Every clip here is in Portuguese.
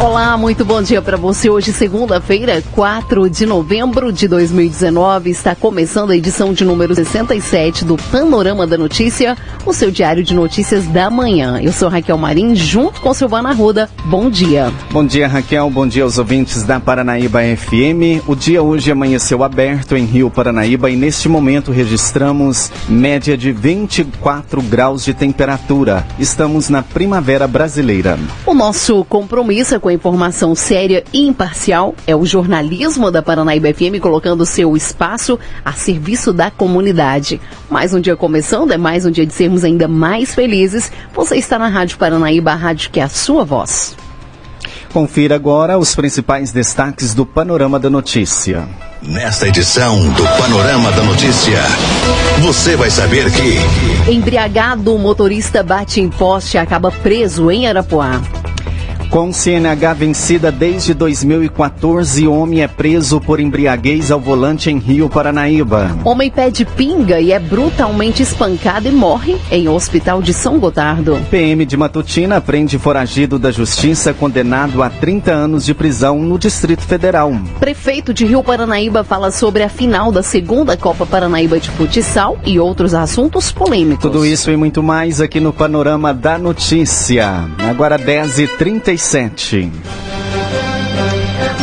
Olá, muito bom dia para você. Hoje, segunda-feira, 4 de novembro de 2019, está começando a edição de número 67 do Panorama da Notícia, o seu diário de notícias da manhã. Eu sou Raquel Marim, junto com Silvana Ruda. Bom dia. Bom dia, Raquel. Bom dia aos ouvintes da Paranaíba FM. O dia hoje amanheceu aberto em Rio Paranaíba e neste momento registramos média de 24 graus de temperatura. Estamos na primavera brasileira. O nosso compromisso é com a informação séria e imparcial é o jornalismo da Paranaíba FM colocando seu espaço a serviço da comunidade. Mais um dia começando, é mais um dia de sermos ainda mais felizes. Você está na Rádio Paranaíba, a rádio que é a sua voz. Confira agora os principais destaques do Panorama da Notícia. Nesta edição do Panorama da Notícia, você vai saber que. Embriagado, o motorista bate em poste e acaba preso em Arapuá. Com CNH vencida desde 2014, homem é preso por embriaguez ao volante em Rio Paranaíba. Homem pede pinga e é brutalmente espancado e morre em hospital de São Gotardo. PM de Matutina prende foragido da justiça condenado a 30 anos de prisão no Distrito Federal. Prefeito de Rio Paranaíba fala sobre a final da segunda Copa Paranaíba de Futsal e outros assuntos polêmicos. Tudo isso e muito mais aqui no Panorama da Notícia. Agora 10h37.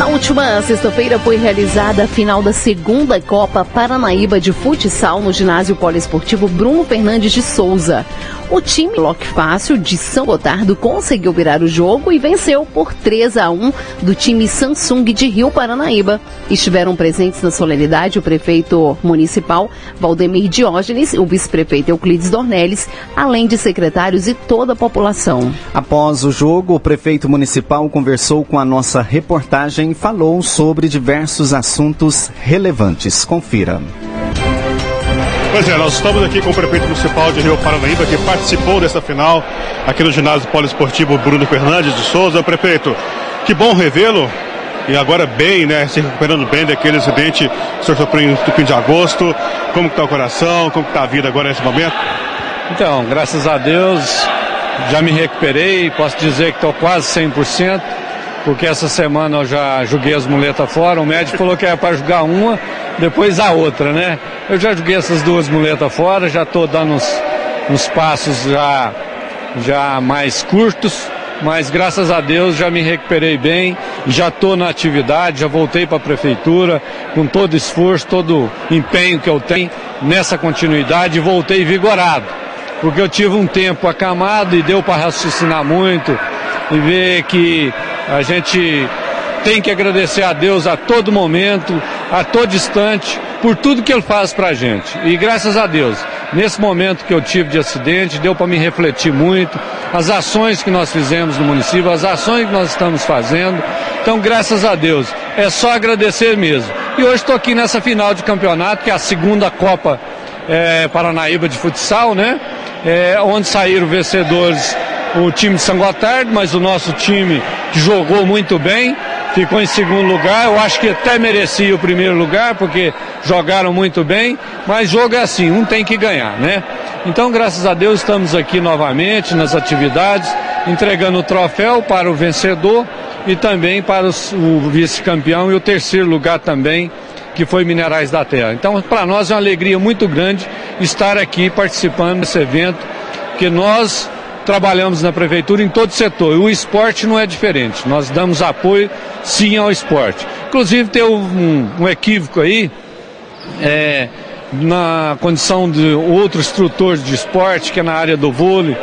Na última sexta-feira foi realizada a final da segunda Copa Paranaíba de Futsal no ginásio poliesportivo Bruno Fernandes de Souza. O time Lock Fácil de São Gotardo conseguiu virar o jogo e venceu por 3 a 1 do time Samsung de Rio Paranaíba. Estiveram presentes na solenidade o prefeito municipal Valdemir Diógenes, o vice-prefeito Euclides Dornelles, além de secretários e toda a população. Após o jogo, o prefeito municipal conversou com a nossa reportagem falou sobre diversos assuntos relevantes. Confira. Pois é, nós estamos aqui com o prefeito municipal de Rio Paranaíba, que participou dessa final aqui no ginásio poliesportivo Bruno Fernandes de Souza. Prefeito, que bom revê-lo. E agora bem, né? Se recuperando bem daquele acidente que o senhor sofreu em fim de agosto. Como está o coração? Como está a vida agora nesse momento? Então, graças a Deus, já me recuperei. Posso dizer que estou quase 100% porque essa semana eu já joguei as muletas fora. O médico falou que era para jogar uma, depois a outra, né? Eu já joguei essas duas muletas fora, já estou dando uns, uns passos já, já mais curtos, mas graças a Deus já me recuperei bem, já estou na atividade, já voltei para a prefeitura com todo esforço, todo empenho que eu tenho nessa continuidade, voltei vigorado, porque eu tive um tempo acamado e deu para raciocinar muito e ver que a gente tem que agradecer a Deus a todo momento, a todo instante, por tudo que Ele faz para a gente. E graças a Deus, nesse momento que eu tive de acidente, deu para me refletir muito, as ações que nós fizemos no município, as ações que nós estamos fazendo. Então, graças a Deus, é só agradecer mesmo. E hoje estou aqui nessa final de campeonato, que é a segunda Copa é, Paranaíba de futsal, né? É, onde saíram vencedores o time de São Gotardo, mas o nosso time jogou muito bem, ficou em segundo lugar. Eu acho que até merecia o primeiro lugar, porque jogaram muito bem, mas jogo é assim, um tem que ganhar, né? Então, graças a Deus, estamos aqui novamente nas atividades, entregando o troféu para o vencedor e também para o vice-campeão e o terceiro lugar também, que foi Minerais da Terra. Então, para nós é uma alegria muito grande estar aqui participando desse evento, que nós trabalhamos na prefeitura em todo setor. E o esporte não é diferente. Nós damos apoio sim ao esporte. Inclusive tem um, um equívoco aí. É, na condição de outro instrutor de esporte, que é na área do vôlei,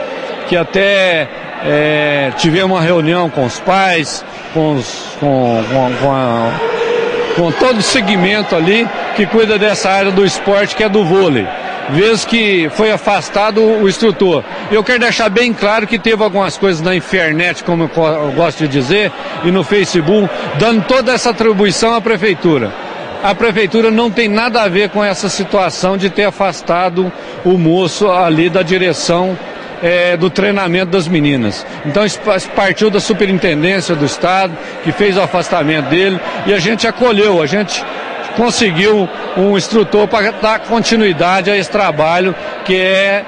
que até é, tivemos uma reunião com os pais, com, os, com, com, com, a, com todo o segmento ali que cuida dessa área do esporte, que é do vôlei vez que foi afastado o instrutor. Eu quero deixar bem claro que teve algumas coisas na internet, como eu gosto de dizer, e no Facebook, dando toda essa atribuição à prefeitura. A prefeitura não tem nada a ver com essa situação de ter afastado o moço ali da direção é, do treinamento das meninas. Então isso partiu da superintendência do Estado, que fez o afastamento dele, e a gente acolheu, a gente conseguiu um instrutor para dar continuidade a esse trabalho que é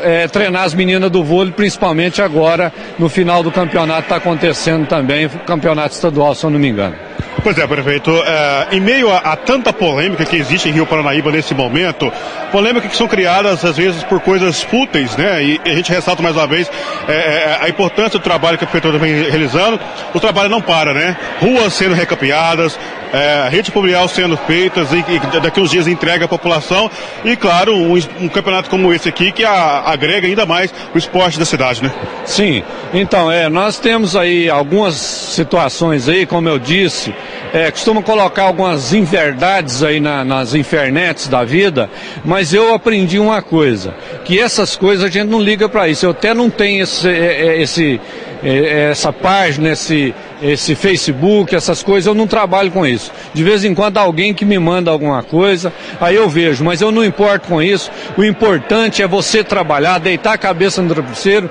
é, treinar as meninas do vôlei, principalmente agora no final do campeonato está acontecendo também, campeonato estadual, se eu não me engano. Pois é, prefeito. É, em meio a, a, tanta polêmica que existe em Rio Paranaíba nesse momento, polêmica que são criadas às vezes por coisas fúteis, né? E, e a gente ressalta mais uma vez é, é, a importância do trabalho que a prefeitura vem realizando. O trabalho não para, né? Ruas sendo recapeadas, é, rede pluvial sendo feitas e, e, daqui uns dias entrega à população e claro um, um campeonato como esse aqui que a, agrega ainda mais o esporte da cidade, né? Sim, então é nós temos aí algumas situações aí, como eu disse, é, costumam colocar algumas inverdades aí na, nas infernets da vida, mas eu aprendi uma coisa, que essas coisas a gente não liga para isso. Eu até não tenho esse, é, é, esse essa página, esse, esse Facebook, essas coisas, eu não trabalho com isso. De vez em quando alguém que me manda alguma coisa, aí eu vejo, mas eu não importo com isso. O importante é você trabalhar, deitar a cabeça no travesseiro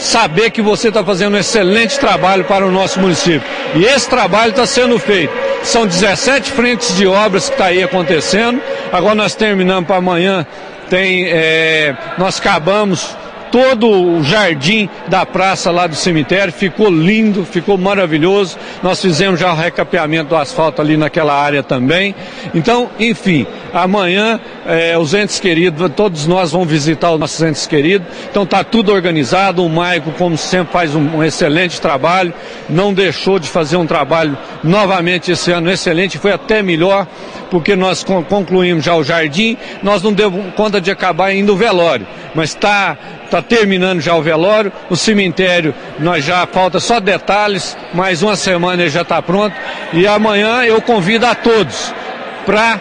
saber que você está fazendo um excelente trabalho para o nosso município. E esse trabalho está sendo feito. São 17 frentes de obras que está aí acontecendo. Agora nós terminamos para amanhã. Tem, é, nós acabamos todo o jardim da praça lá do cemitério, ficou lindo, ficou maravilhoso. Nós fizemos já o recapeamento do asfalto ali naquela área também. Então, enfim, amanhã é, os entes queridos, todos nós vamos visitar os nossos entes queridos. Então tá tudo organizado. O Maico, como sempre, faz um, um excelente trabalho. Não deixou de fazer um trabalho novamente esse ano excelente, foi até melhor, porque nós concluímos já o jardim, nós não demos conta de acabar ainda o velório, mas está tá terminando já o velório, o cemitério, nós já falta só detalhes, mais uma semana ele já está pronto, e amanhã eu convido a todos para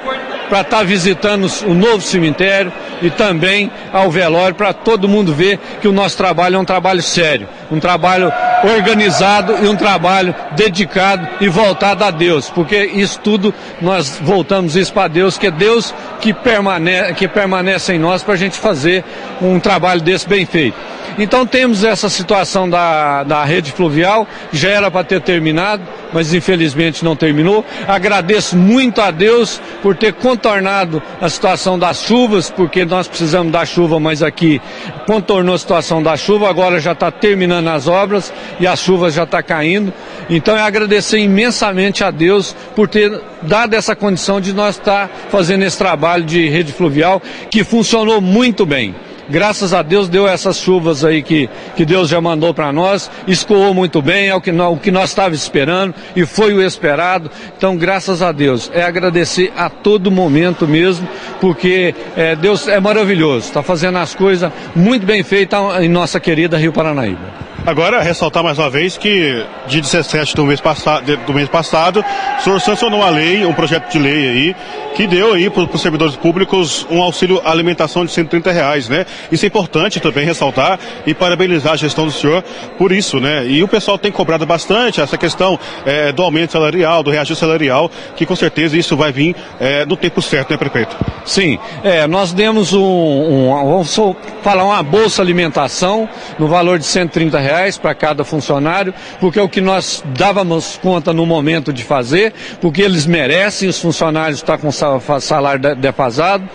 para estar tá visitando o novo cemitério e também ao velório para todo mundo ver que o nosso trabalho é um trabalho sério, um trabalho organizado e um trabalho dedicado e voltado a Deus, porque isso tudo nós voltamos isso para Deus, que é Deus que permanece, que permanece em nós para a gente fazer um trabalho desse bem feito. Então temos essa situação da, da rede fluvial, já era para ter terminado, mas infelizmente não terminou. Agradeço muito a Deus por ter contornado a situação das chuvas, porque nós precisamos da chuva, mas aqui contornou a situação da chuva, agora já está terminando as obras e as chuvas já estão tá caindo. Então é agradecer imensamente a Deus por ter dado essa condição de nós estar tá fazendo esse trabalho de rede fluvial que funcionou muito bem. Graças a Deus deu essas chuvas aí que, que Deus já mandou para nós, escoou muito bem, é o que, nós, o que nós estávamos esperando e foi o esperado. Então, graças a Deus, é agradecer a todo momento mesmo, porque é, Deus é maravilhoso, está fazendo as coisas muito bem feitas em nossa querida Rio Paranaíba. Agora, ressaltar mais uma vez que, dia 17 do mês, passado, do mês passado, o senhor sancionou uma lei, um projeto de lei aí, que deu aí para os servidores públicos um auxílio alimentação de 130 reais, né? Isso é importante também ressaltar e parabenizar a gestão do senhor por isso, né? E o pessoal tem cobrado bastante essa questão é, do aumento salarial, do reajuste salarial, que com certeza isso vai vir é, no tempo certo, né, prefeito? Sim, é, nós demos um, um, vamos falar uma bolsa alimentação no valor de 130 reais reais para cada funcionário, porque é o que nós dávamos conta no momento de fazer, porque eles merecem, os funcionários estão com salário defasado.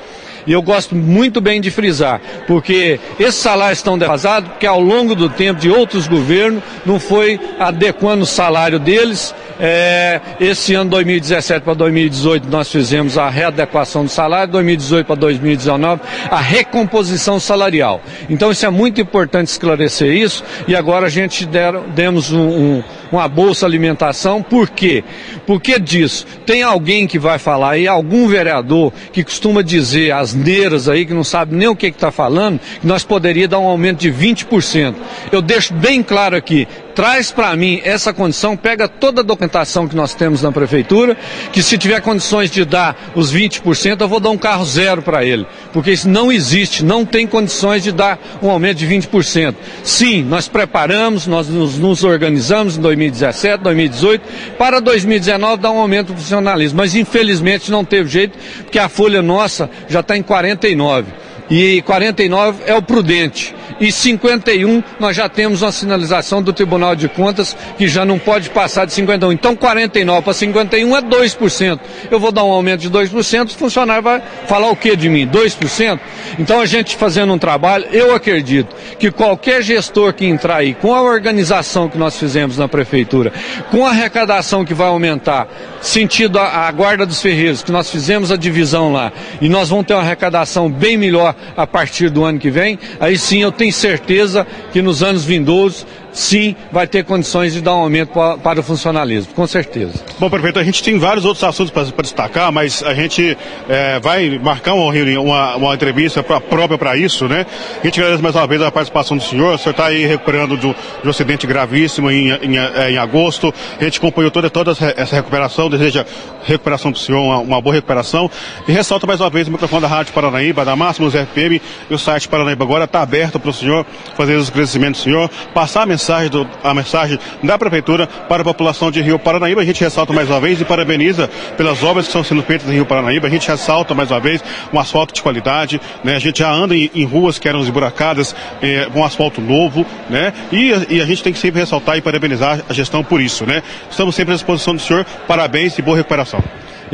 E eu gosto muito bem de frisar, porque esses salários estão defasados, porque ao longo do tempo de outros governos não foi adequando o salário deles é, esse ano 2017 para 2018 nós fizemos a readequação do salário, 2018 para 2019 a recomposição salarial. Então isso é muito importante esclarecer isso e agora a gente deram, demos um, um, uma bolsa alimentação, por quê? Porque disso, tem alguém que vai falar aí, algum vereador que costuma dizer as neiras aí, que não sabe nem o que está falando, que nós poderíamos dar um aumento de 20%. Eu deixo bem claro aqui, traz para mim essa condição, pega toda a documentação que nós temos na prefeitura, que se tiver condições de dar os 20%, eu vou dar um carro zero para ele, porque isso não existe, não tem condições de dar um aumento de 20%. Sim, nós preparamos, nós nos, nos organizamos em 2017, 2018, para 2019 dar um aumento do funcionalismo, mas infelizmente não teve jeito, porque a folha nossa já está em 49. E 49 é o prudente. E 51 nós já temos uma sinalização do Tribunal de Contas que já não pode passar de 51. Então 49 para 51 é 2%. Eu vou dar um aumento de 2%, o funcionário vai falar o que de mim? 2%? Então a gente fazendo um trabalho, eu acredito que qualquer gestor que entrar aí, com a organização que nós fizemos na prefeitura, com a arrecadação que vai aumentar, sentido a, a guarda dos ferreiros, que nós fizemos a divisão lá, e nós vamos ter uma arrecadação bem melhor a partir do ano que vem, aí sim eu tenho certeza que nos anos vindouros sim vai ter condições de dar um aumento para, para o funcionalismo, com certeza. Bom, prefeito, a gente tem vários outros assuntos para destacar, mas a gente é, vai marcar uma uma, uma entrevista própria para isso, né? A gente agradece mais uma vez a participação do senhor. O senhor está aí recuperando de, um acidente gravíssimo em, em, é, em, agosto. A gente acompanhou toda, toda essa recuperação, deseja recuperação do senhor, uma, uma, boa recuperação. E ressalta mais uma vez o microfone da Rádio Paranaíba, da Máximos FM, e o site Paranaíba agora está aberto para o senhor fazer os agradecimentos do senhor, passar a mensagem mensagem, do, a mensagem da Prefeitura para a população de Rio Paranaíba. A gente ressalta mais uma vez e parabeniza pelas obras que estão sendo feitas em Rio Paranaíba. A gente ressalta mais uma vez um asfalto de qualidade, né? A gente já anda em, em ruas que eram esburacadas, eh, um asfalto novo, né? E, e, a gente tem que sempre ressaltar e parabenizar a gestão por isso, né? Estamos sempre à disposição do senhor. Parabéns e boa recuperação.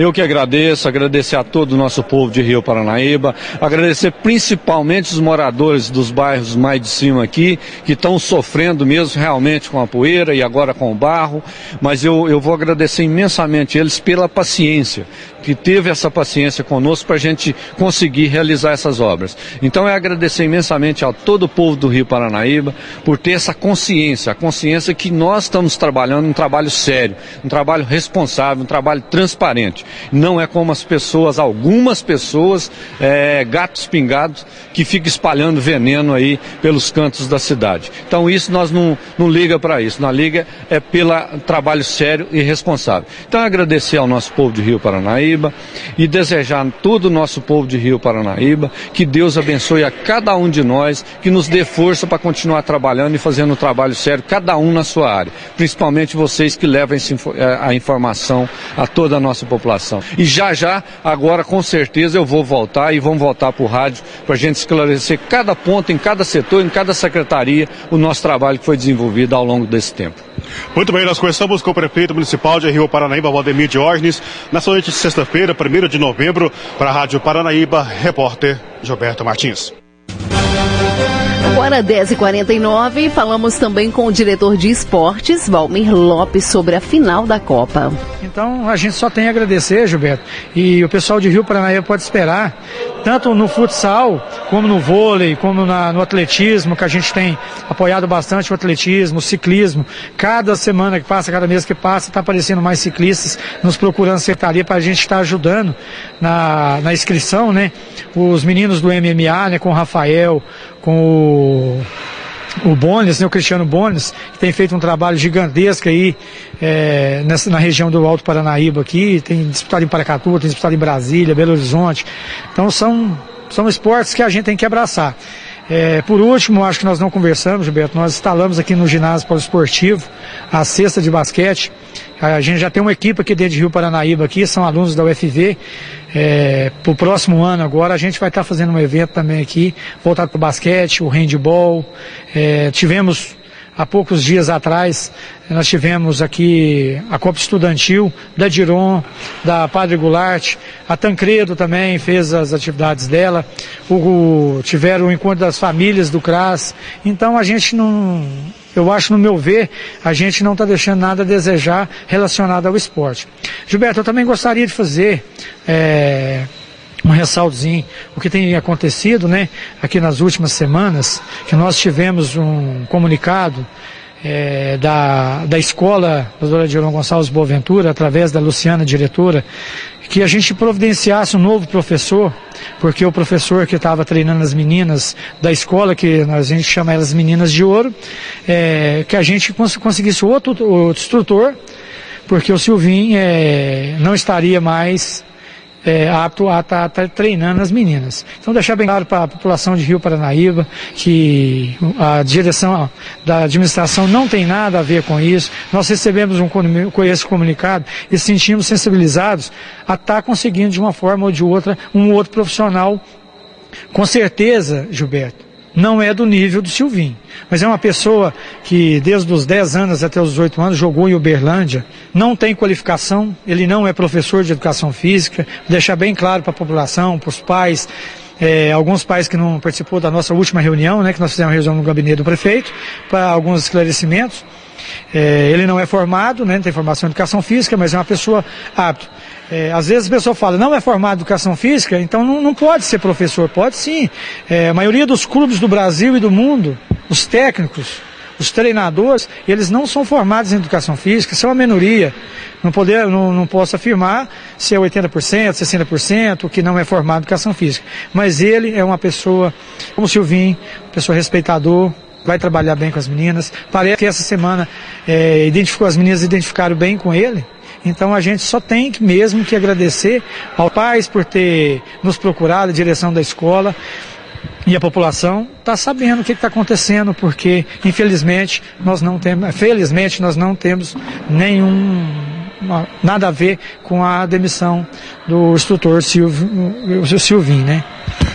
Eu que agradeço, agradecer a todo o nosso povo de Rio Paranaíba, agradecer principalmente os moradores dos bairros mais de cima aqui, que estão sofrendo mesmo realmente com a poeira e agora com o barro, mas eu, eu vou agradecer imensamente eles pela paciência, que teve essa paciência conosco para a gente conseguir realizar essas obras. Então é agradecer imensamente a todo o povo do Rio Paranaíba por ter essa consciência, a consciência que nós estamos trabalhando um trabalho sério, um trabalho responsável, um trabalho transparente. Não é como as pessoas, algumas pessoas, é, gatos pingados, que ficam espalhando veneno aí pelos cantos da cidade. Então isso nós não, não liga para isso, na liga é pelo trabalho sério e responsável. Então agradecer ao nosso povo de Rio Paranaíba e desejar todo o nosso povo de Rio Paranaíba que Deus abençoe a cada um de nós, que nos dê força para continuar trabalhando e fazendo um trabalho sério, cada um na sua área, principalmente vocês que levam é, a informação a toda a nossa população. E já já, agora com certeza eu vou voltar e vamos voltar para o rádio para a gente esclarecer cada ponto, em cada setor, em cada secretaria, o nosso trabalho que foi desenvolvido ao longo desse tempo. Muito bem, nós conversamos com o prefeito municipal de Rio Paranaíba, Valdemir Diógenes, nessa noite de sexta-feira, 1 de novembro, para a Rádio Paranaíba, repórter Gilberto Martins. Agora 10h49, falamos também com o diretor de esportes, Valmir Lopes, sobre a final da Copa. Então a gente só tem a agradecer, Gilberto. E o pessoal de Rio Paranaíba pode esperar, tanto no futsal, como no vôlei, como na, no atletismo, que a gente tem apoiado bastante o atletismo, o ciclismo. Cada semana que passa, cada mês que passa, está aparecendo mais ciclistas nos procurando secretaria para a gente estar tá ajudando na, na inscrição, né? Os meninos do MMA, né? Com o Rafael, com o, o Bones, né, o Cristiano Bones, que tem feito um trabalho gigantesco aí é, nessa, na região do Alto Paranaíba aqui, tem disputado em Paracatu, tem disputado em Brasília, Belo Horizonte. Então são, são esportes que a gente tem que abraçar. É, por último, acho que nós não conversamos, Gilberto, nós instalamos aqui no ginásio poliesportivo a cesta de basquete. A gente já tem uma equipe aqui dentro de Rio Paranaíba aqui, são alunos da UFV. É, para o próximo ano agora a gente vai estar tá fazendo um evento também aqui, voltado para o basquete, o handball. É, tivemos há poucos dias atrás, nós tivemos aqui a Copa Estudantil da Diron, da Padre Goulart, a Tancredo também fez as atividades dela, o, tiveram o encontro das famílias do CRAS. Então a gente não, eu acho, no meu ver, a gente não está deixando nada a desejar relacionado ao esporte. Gilberto, eu também gostaria de fazer. É, um ressaltozinho, o que tem acontecido, né, aqui nas últimas semanas, que nós tivemos um comunicado é, da, da escola doutora Dilma Gonçalves Boaventura, através da Luciana, diretora, que a gente providenciasse um novo professor, porque o professor que estava treinando as meninas da escola, que a gente chama elas meninas de ouro, é, que a gente cons conseguisse outro, outro instrutor, porque o Silvinho é, não estaria mais é, apto a estar tá, tá treinando as meninas. Então deixar bem claro para a população de Rio Paranaíba que a direção da administração não tem nada a ver com isso. Nós recebemos um com esse comunicado e sentimos sensibilizados a estar tá conseguindo de uma forma ou de outra um outro profissional Com certeza, Gilberto, não é do nível do Silvinho. Mas é uma pessoa que desde os 10 anos até os 18 anos jogou em Uberlândia, não tem qualificação, ele não é professor de educação física, deixar bem claro para a população, para os pais, é, alguns pais que não participou da nossa última reunião, né, que nós fizemos uma reunião no gabinete do prefeito, para alguns esclarecimentos. É, ele não é formado, né, não tem formação em educação física, mas é uma pessoa apta. É, às vezes a pessoa fala, não é formado em educação física, então não, não pode ser professor. Pode sim. É, a maioria dos clubes do Brasil e do mundo, os técnicos, os treinadores, eles não são formados em educação física, são a minoria. Não, poder, não, não posso afirmar se é 80%, 60% que não é formado em educação física. Mas ele é uma pessoa, como o Silvinho, pessoa respeitador, vai trabalhar bem com as meninas. Parece que essa semana é, identificou as meninas identificaram bem com ele. Então a gente só tem mesmo que agradecer ao pais por ter nos procurado, a direção da escola e a população está sabendo o que está acontecendo, porque infelizmente nós não temos, felizmente nós não temos nenhum nada a ver com a demissão do instrutor Silvio, Silvinho, né?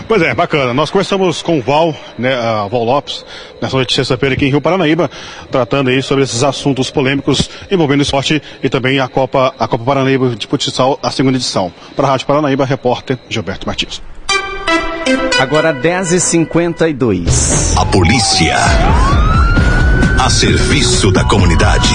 Pois é, bacana. Nós conversamos com o Val, né, a Val Lopes, nessa noite de sexta-feira aqui em Rio Paranaíba, tratando aí sobre esses assuntos polêmicos envolvendo o esporte e também a Copa, a Copa Paranaíba de Futsal, a segunda edição. Para a Rádio Paranaíba, repórter Gilberto Martins. Agora 10h52. A polícia. A serviço da comunidade.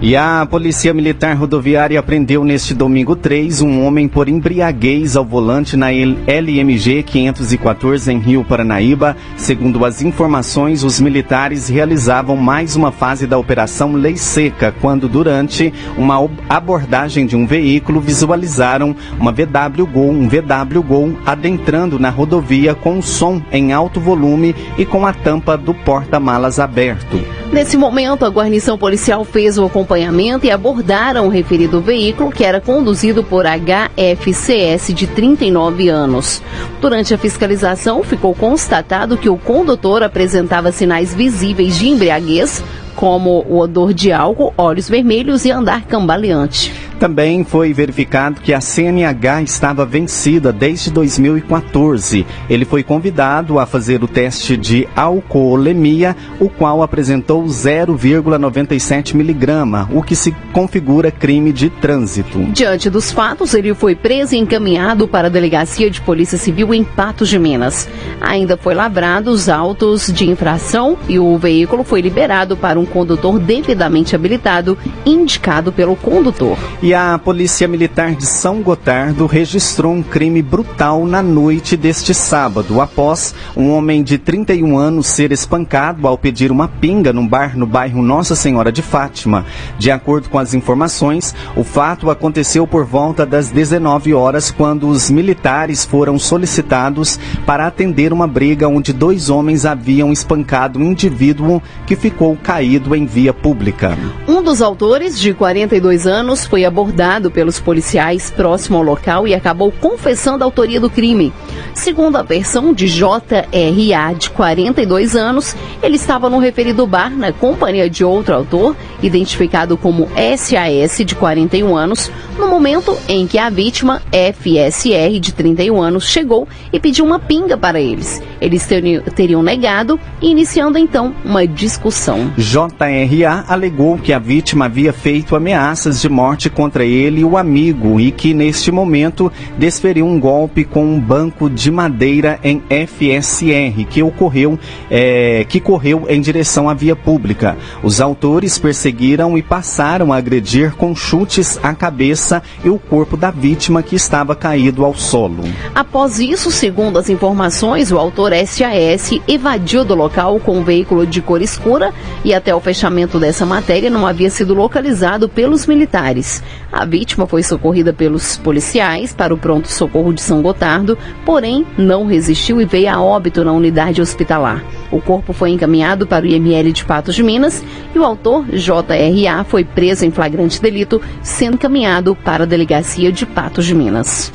E a Polícia Militar Rodoviária prendeu neste domingo 3 um homem por embriaguez ao volante na LMG 514 em Rio Paranaíba. Segundo as informações, os militares realizavam mais uma fase da Operação Lei Seca, quando durante uma abordagem de um veículo visualizaram uma VW Gol, um VW Gol adentrando na rodovia com som em alto volume e com a tampa do porta-malas aberto. Nesse momento, a guarnição policial fez o acompanhamento e abordaram o referido veículo, que era conduzido por HFCS de 39 anos. Durante a fiscalização, ficou constatado que o condutor apresentava sinais visíveis de embriaguez, como o odor de álcool, olhos vermelhos e andar cambaleante. Também foi verificado que a CNH estava vencida desde 2014. Ele foi convidado a fazer o teste de alcoolemia, o qual apresentou 0,97 miligrama, o que se configura crime de trânsito. Diante dos fatos, ele foi preso e encaminhado para a Delegacia de Polícia Civil em Patos de Minas. Ainda foi lavrado os autos de infração e o veículo foi liberado para um condutor devidamente habilitado, indicado pelo condutor. E a Polícia Militar de São Gotardo registrou um crime brutal na noite deste sábado, após um homem de 31 anos ser espancado ao pedir uma pinga num bar no bairro Nossa Senhora de Fátima. De acordo com as informações, o fato aconteceu por volta das 19 horas, quando os militares foram solicitados para atender uma briga onde dois homens haviam espancado um indivíduo que ficou caído em via pública. Um dos autores, de 42 anos, foi abordado pelos policiais próximo ao local e acabou confessando a autoria do crime. Segundo a versão de JRA, de 42 anos, ele estava no referido bar na companhia de outro autor, identificado como SAS, de 41 anos, no momento em que a vítima, FSR, de 31 anos, chegou e pediu uma pinga para eles. Eles teriam negado, iniciando então uma discussão. JRA alegou que a vítima havia feito ameaças de morte contra ele e o amigo e que neste momento desferiu um golpe com um banco de madeira em FSR que ocorreu, é, que correu em direção à via pública. Os autores perseguiram e passaram a agredir com chutes à cabeça e o corpo da vítima que estava caído ao solo. Após isso, segundo as informações, o autor SAS evadiu do local com um veículo de cor escura e até o fechamento dessa matéria não havia sido localizado pelos militares. A vítima foi socorrida pelos policiais para o pronto socorro de São Gotardo, porém não resistiu e veio a óbito na unidade hospitalar. O corpo foi encaminhado para o IML de Patos de Minas e o autor, JRA, foi preso em flagrante delito, sendo encaminhado para a delegacia de Patos de Minas.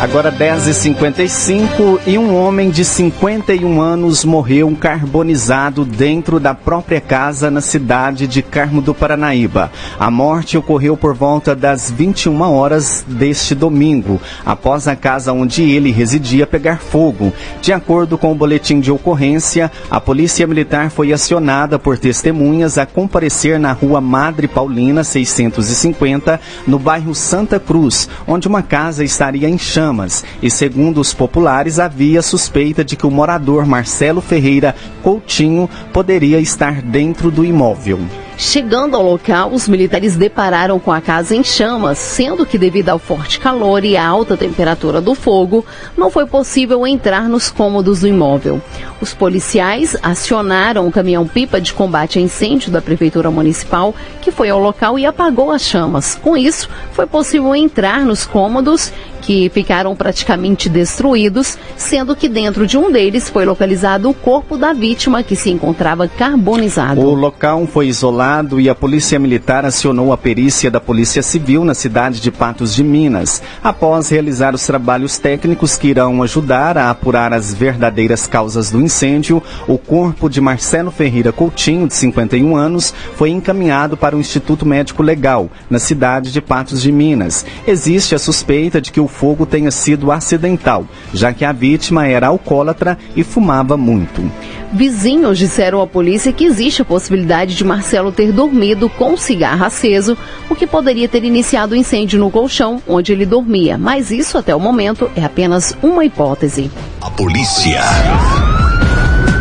Agora 10h55 e um homem de 51 anos morreu carbonizado dentro da própria casa na cidade de Carmo do Paranaíba. A morte ocorreu por volta das 21 horas deste domingo, após a casa onde ele residia pegar fogo. De acordo com o boletim de ocorrência, a Polícia Militar foi acionada por testemunhas a comparecer na rua Madre Paulina 650, no bairro Santa Cruz, onde uma casa estaria em chamas e, segundo os populares, havia suspeita de que o morador Marcelo Ferreira Coutinho poderia estar dentro do imóvel. Chegando ao local, os militares depararam com a casa em chamas, sendo que, devido ao forte calor e à alta temperatura do fogo, não foi possível entrar nos cômodos do imóvel. Os policiais acionaram o caminhão-pipa de combate a incêndio da Prefeitura Municipal, que foi ao local e apagou as chamas. Com isso, foi possível entrar nos cômodos que ficaram praticamente destruídos, sendo que dentro de um deles foi localizado o corpo da vítima que se encontrava carbonizado. O local foi isolado e a Polícia Militar acionou a perícia da Polícia Civil na cidade de Patos de Minas, após realizar os trabalhos técnicos que irão ajudar a apurar as verdadeiras causas do incêndio. O corpo de Marcelo Ferreira Coutinho, de 51 anos, foi encaminhado para o Instituto Médico Legal, na cidade de Patos de Minas. Existe a suspeita de que o fogo tenha sido acidental, já que a vítima era alcoólatra e fumava muito. Vizinhos disseram à polícia que existe a possibilidade de Marcelo ter dormido com um cigarro aceso, o que poderia ter iniciado o incêndio no colchão onde ele dormia, mas isso até o momento é apenas uma hipótese. A polícia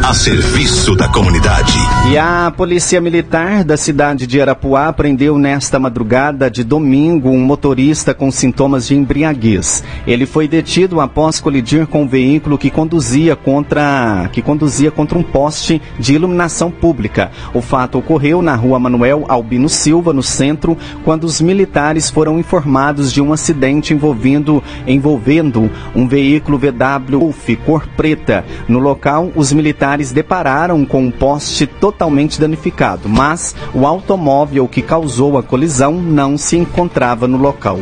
a serviço da comunidade. E a Polícia Militar da cidade de Arapuá prendeu nesta madrugada de domingo um motorista com sintomas de embriaguez. Ele foi detido após colidir com um veículo que conduzia contra que conduzia contra um poste de iluminação pública. O fato ocorreu na Rua Manuel Albino Silva, no centro, quando os militares foram informados de um acidente envolvendo envolvendo um veículo VW cor preta. No local, os militares militares depararam com um poste totalmente danificado, mas o automóvel que causou a colisão não se encontrava no local.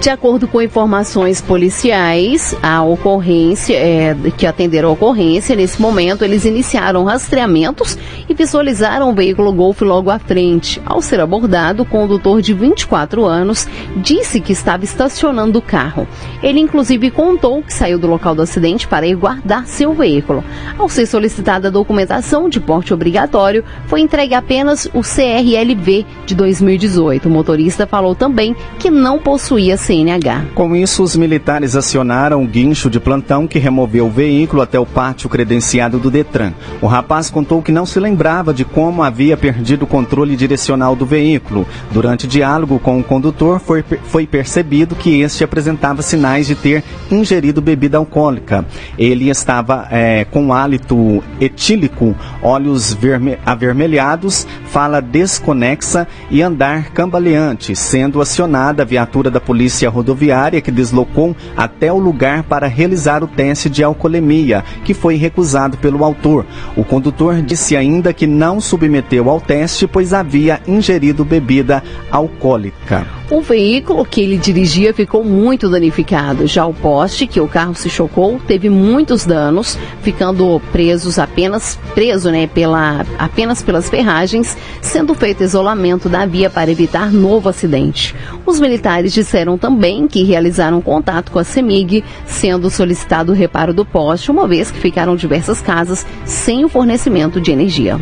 De acordo com informações policiais, a ocorrência é, que atenderam a ocorrência, nesse momento eles iniciaram rastreamentos e visualizaram o veículo Golf logo à frente. Ao ser abordado, o condutor de 24 anos disse que estava estacionando o carro. Ele inclusive contou que saiu do local do acidente para ir guardar seu veículo. Ao ser solicitada a documentação de porte obrigatório, foi entregue apenas o CRLV de 2018. O motorista falou também que não possuía CNH. Com isso, os militares acionaram o guincho de plantão que removeu o veículo até o pátio credenciado do Detran. O rapaz contou que não se lembrava de como havia perdido o controle direcional do veículo. Durante diálogo com o condutor, foi, foi percebido que este apresentava sinais de ter ingerido bebida alcoólica. Ele estava é, com hálito etílico, olhos avermelhados, fala desconexa e andar cambaleante, sendo acionada a viatura da polícia polícia rodoviária que deslocou até o lugar para realizar o teste de alcoolemia, que foi recusado pelo autor. O condutor disse ainda que não submeteu ao teste, pois havia ingerido bebida alcoólica. O veículo que ele dirigia ficou muito danificado. Já o poste que o carro se chocou teve muitos danos, ficando presos apenas preso, né, pela apenas pelas ferragens, sendo feito isolamento da via para evitar novo acidente. Os militares disseram também que realizaram contato com a CEMIG, sendo solicitado o reparo do poste, uma vez que ficaram diversas casas sem o fornecimento de energia.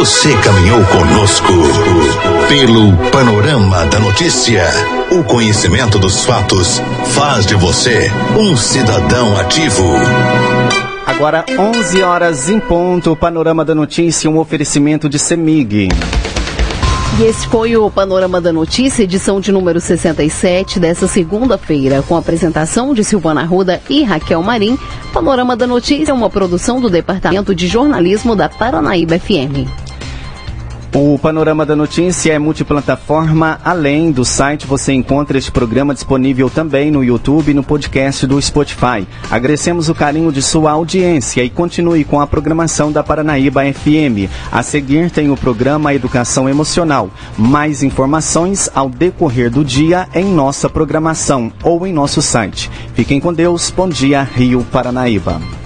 Você caminhou conosco pelo panorama da notícia. O conhecimento dos fatos faz de você um cidadão ativo. Agora 11 horas em ponto, panorama da notícia, um oferecimento de Semig. E esse foi o Panorama da Notícia, edição de número 67 dessa segunda-feira, com a apresentação de Silvana Ruda e Raquel Marim. Panorama da Notícia é uma produção do Departamento de Jornalismo da Paranaíba FM. O Panorama da Notícia é multiplataforma. Além do site, você encontra este programa disponível também no YouTube e no podcast do Spotify. Agradecemos o carinho de sua audiência e continue com a programação da Paranaíba FM. A seguir tem o programa Educação Emocional. Mais informações ao decorrer do dia em nossa programação ou em nosso site. Fiquem com Deus. Bom dia, Rio Paranaíba.